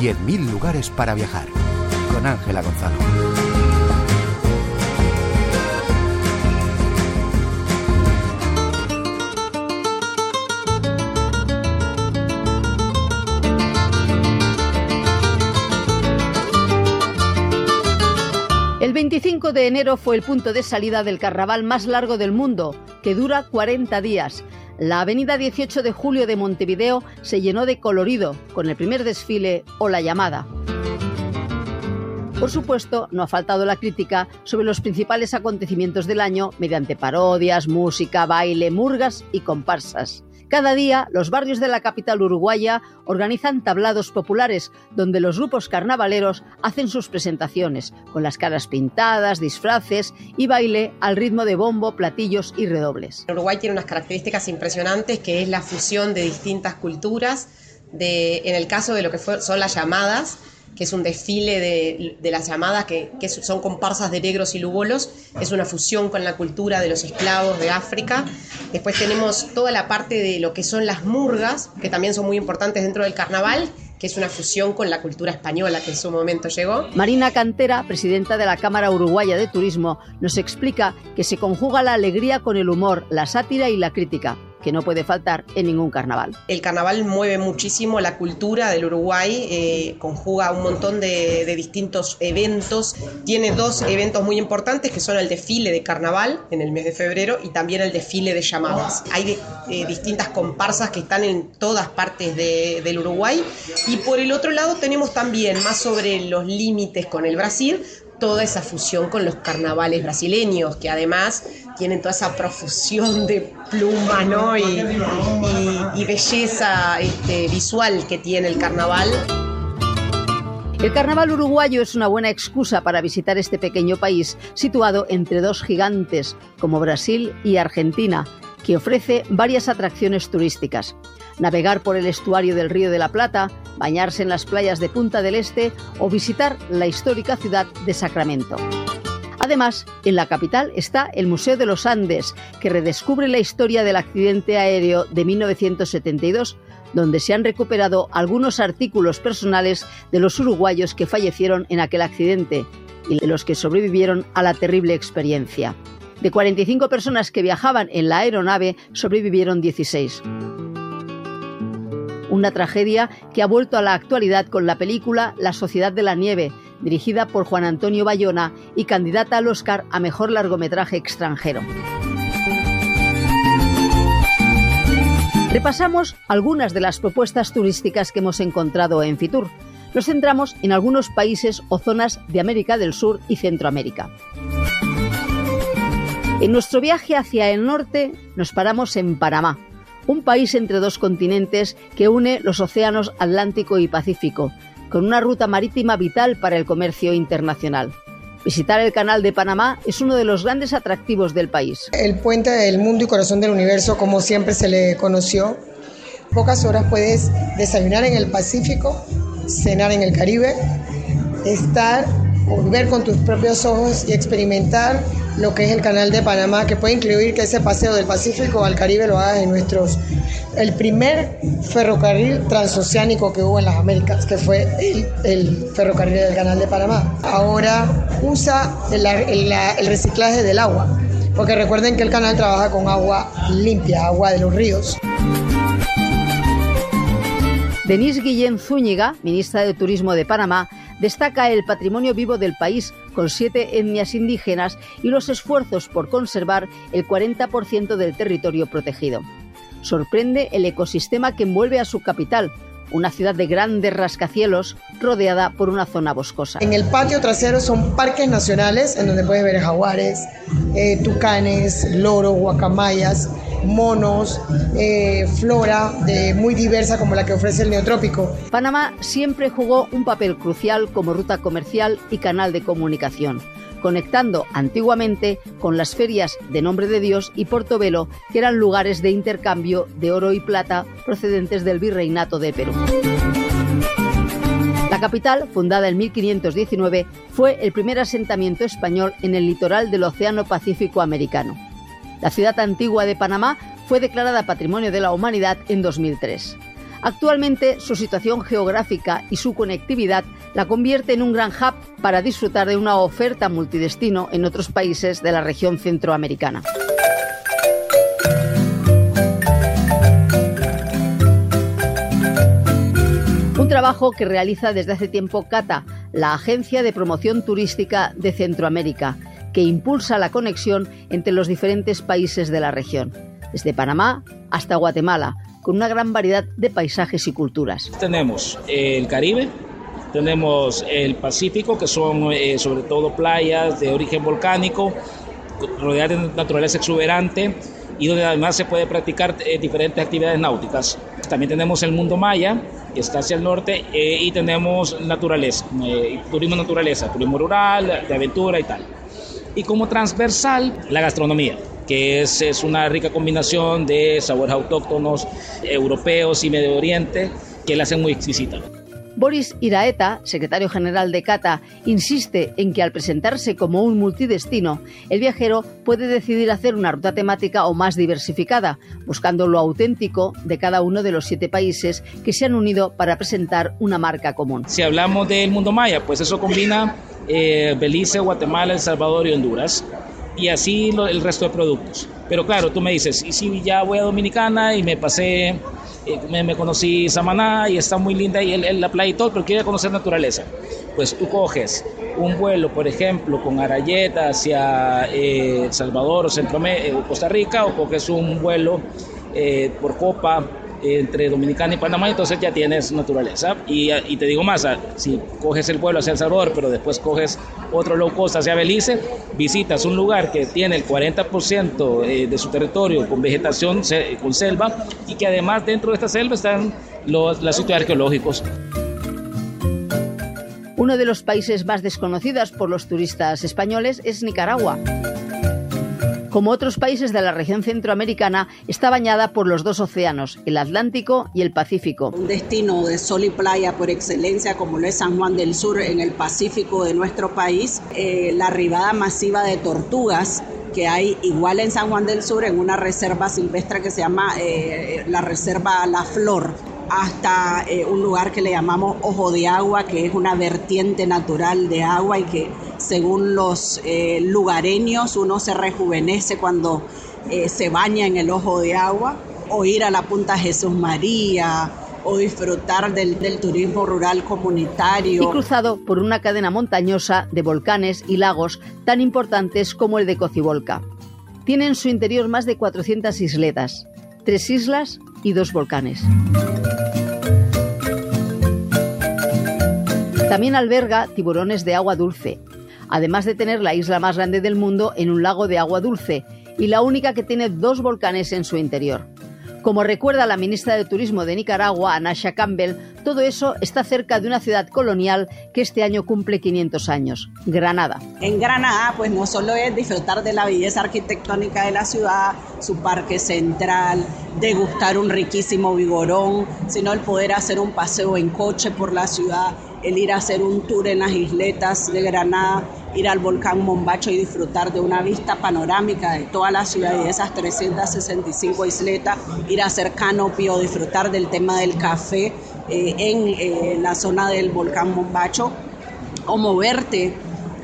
10.000 lugares para viajar. Con Ángela Gonzalo. El 25 de enero fue el punto de salida del carnaval más largo del mundo, que dura 40 días. La avenida 18 de julio de Montevideo se llenó de colorido con el primer desfile o la llamada. Por supuesto, no ha faltado la crítica sobre los principales acontecimientos del año mediante parodias, música, baile, murgas y comparsas. Cada día, los barrios de la capital uruguaya organizan tablados populares donde los grupos carnavaleros hacen sus presentaciones, con las caras pintadas, disfraces y baile al ritmo de bombo, platillos y redobles. Uruguay tiene unas características impresionantes que es la fusión de distintas culturas, de, en el caso de lo que son las llamadas, que es un desfile de, las llamadas, que, son comparsas de negros y lugolos, es una fusión con la cultura de los esclavos de África. Después tenemos toda la parte de lo que son las murgas, que también son muy importantes dentro del carnaval, que es una fusión con la cultura española que en su momento llegó. Marina Cantera, presidenta de la Cámara Uruguaya de Turismo, nos explica que se conjuga la alegría con el humor, la sátira y la crítica que no puede faltar en ningún carnaval. El carnaval mueve muchísimo la cultura del Uruguay, eh, conjuga un montón de, distintos eventos. Tiene dos eventos muy importantes que son el desfile de carnaval en el mes de febrero y también el desfile de llamadas. Hay eh, distintas comparsas que están en todas partes del Uruguay. Y por el otro lado tenemos también, más sobre los límites con el Brasil, toda esa fusión con los carnavales brasileños, que además tienen toda esa profusión de pluma ¿no? y, belleza este, visual que tiene el carnaval. El carnaval uruguayo es una buena excusa para visitar este pequeño país situado entre dos gigantes como Brasil y Argentina, que ofrece varias atracciones turísticas. Navegar por el estuario del Río de la Plata, bañarse en las playas de Punta del Este o visitar la histórica ciudad de Sacramento. Además, en la capital está el Museo de los Andes, que redescubre la historia del accidente aéreo de 1972, donde se han recuperado algunos artículos personales de los uruguayos que fallecieron en aquel accidente y de los que sobrevivieron a la terrible experiencia. De 45 personas que viajaban en la aeronave, sobrevivieron 16 una tragedia que ha vuelto a la actualidad con la película La Sociedad de la Nieve, dirigida por Juan Antonio Bayona y candidata al Oscar a Mejor Largometraje Extranjero. Repasamos algunas de las propuestas turísticas que hemos encontrado en Fitur. Nos centramos en algunos países o zonas de América del Sur y Centroamérica. En nuestro viaje hacia el norte nos paramos en Panamá, un país entre dos continentes que une los océanos Atlántico y Pacífico, con una ruta marítima vital para el comercio internacional. Visitar el canal de Panamá es uno de los grandes atractivos del país. El puente del mundo y corazón del universo, como siempre se le conoció. Pocas horas puedes desayunar en el Pacífico, cenar en el Caribe, estar o ver con tus propios ojos y experimentar lo que es el canal de Panamá, que puede incluir que ese paseo del Pacífico al Caribe lo hagas en nuestros... El primer ferrocarril transoceánico que hubo en las Américas, que fue el, ferrocarril del canal de Panamá. Ahora usa el, reciclaje del agua, porque recuerden que el canal trabaja con agua limpia, agua de los ríos. Denise Guillén Zúñiga, ministra de Turismo de Panamá, destaca el patrimonio vivo del país con siete etnias indígenas y los esfuerzos por conservar el 40% del territorio protegido. Sorprende el ecosistema que envuelve a su capital, una ciudad de grandes rascacielos rodeada por una zona boscosa. En el patio trasero son parques nacionales en donde puedes ver jaguares, eh, tucanes, loros, guacamayas, monos, eh, flora de muy diversa como la que ofrece el neotrópico. Panamá siempre jugó un papel crucial como ruta comercial y canal de comunicación conectando antiguamente con las ferias de Nombre de Dios y Portobelo, que eran lugares de intercambio de oro y plata procedentes del virreinato de Perú. La capital, fundada en 1519, fue el primer asentamiento español en el litoral del Océano Pacífico americano. La ciudad antigua de Panamá fue declarada Patrimonio de la Humanidad en 2003. Actualmente su situación geográfica y su conectividad la convierte en un gran hub para disfrutar de una oferta multidestino en otros países de la región centroamericana. Un trabajo que realiza desde hace tiempo CATA, la Agencia de Promoción Turística de Centroamérica, que impulsa la conexión entre los diferentes países de la región, desde Panamá hasta Guatemala, con una gran variedad de paisajes y culturas. Tenemos el Caribe, tenemos el Pacífico, que son eh, sobre todo playas de origen volcánico, rodeadas de naturaleza exuberante y donde además se puede practicar eh, diferentes actividades náuticas. También tenemos el mundo maya, que está hacia el norte, eh, y tenemos naturaleza, turismo naturaleza, turismo rural, de aventura y tal. Y como transversal, la gastronomía que es, es una rica combinación de sabores autóctonos, europeos y Medio Oriente, que la hacen muy exquisita. Boris Iraeta, secretario general de CATA, insiste en que al presentarse como un multidestino, el viajero puede decidir hacer una ruta temática o más diversificada, buscando lo auténtico de cada uno de los siete países que se han unido para presentar una marca común. Si hablamos del mundo maya, pues eso combina eh, Belice, Guatemala, El Salvador y Honduras y así el resto de productos. Pero claro, tú me dices, y si ya voy a Dominicana y me pasé, eh, me, conocí Samaná y está muy linda y el, la playa y todo, pero quiero conocer naturaleza. Pues tú coges un vuelo, por ejemplo, con Arayeta hacia eh, El Salvador o Centro, eh, Costa Rica, o coges un vuelo por Copa entre Dominicana y Panamá, entonces ya tienes naturaleza. Y, y, te digo más, si coges el vuelo hacia El Salvador, pero después coges otro low cost hacia Belice, visitas un lugar que tiene el 40% eh, de su territorio con vegetación, con selva, y que además dentro de esta selva están los, los sitios arqueológicos. Uno de los países más desconocidos por los turistas españoles es Nicaragua como otros países de la región centroamericana, está bañada por los dos océanos, el Atlántico y el Pacífico. Un destino de sol y playa por excelencia como lo es San Juan del Sur en el Pacífico de nuestro país, eh, la arribada masiva de tortugas que hay igual en San Juan del Sur en una reserva silvestre que se llama eh, la Reserva La Flor hasta eh, un lugar que le llamamos Ojo de Agua, que es una vertiente natural de agua y que según los eh, lugareños uno se rejuvenece cuando eh, se baña en el Ojo de Agua, o ir a la Punta Jesús María, o disfrutar del, turismo rural comunitario. Y cruzado por una cadena montañosa de volcanes y lagos tan importantes como el de Cocibolca. Tiene en su interior más de 400 isletas, tres islas y dos volcanes. También alberga tiburones de agua dulce, además de tener la isla más grande del mundo en un lago de agua dulce y la única que tiene dos volcanes en su interior. Como recuerda la ministra de Turismo de Nicaragua, Anasha Campbell, todo eso está cerca de una ciudad colonial que este año cumple 500 años, Granada. En Granada, pues no solo es disfrutar de la belleza arquitectónica de la ciudad, su parque central, degustar un riquísimo vigorón, sino el poder hacer un paseo en coche por la ciudad, el ir a hacer un tour en las isletas de Granada, ir al volcán Mombacho y disfrutar de una vista panorámica de toda la ciudad y de esas 365 isletas, ir a hacer canopio, disfrutar del tema del café eh, en eh, la zona del volcán Mombacho o moverte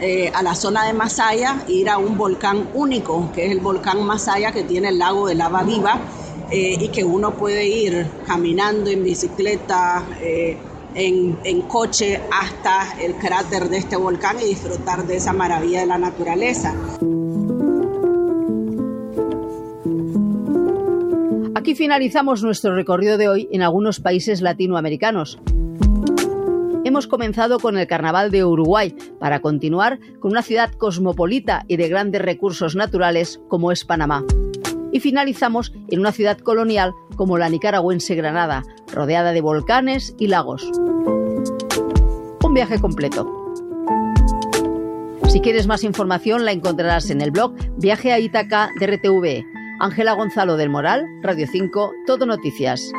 eh, a la zona de Masaya, ir a un volcán único, que es el volcán Masaya, que tiene el lago de lava viva y que uno puede ir caminando en bicicleta en, coche hasta el cráter de este volcán y disfrutar de esa maravilla de la naturaleza. Aquí finalizamos nuestro recorrido de hoy en algunos países latinoamericanos. Hemos comenzado con el Carnaval de Uruguay para continuar con una ciudad cosmopolita y de grandes recursos naturales como es Panamá y finalizamos en una ciudad colonial como la nicaragüense Granada, rodeada de volcanes y lagos. Un viaje completo. Si quieres más información la encontrarás en el blog Viaje a Ítaca de RTV. Ángela Gonzalo del Moral, Radio 5, Todo Noticias.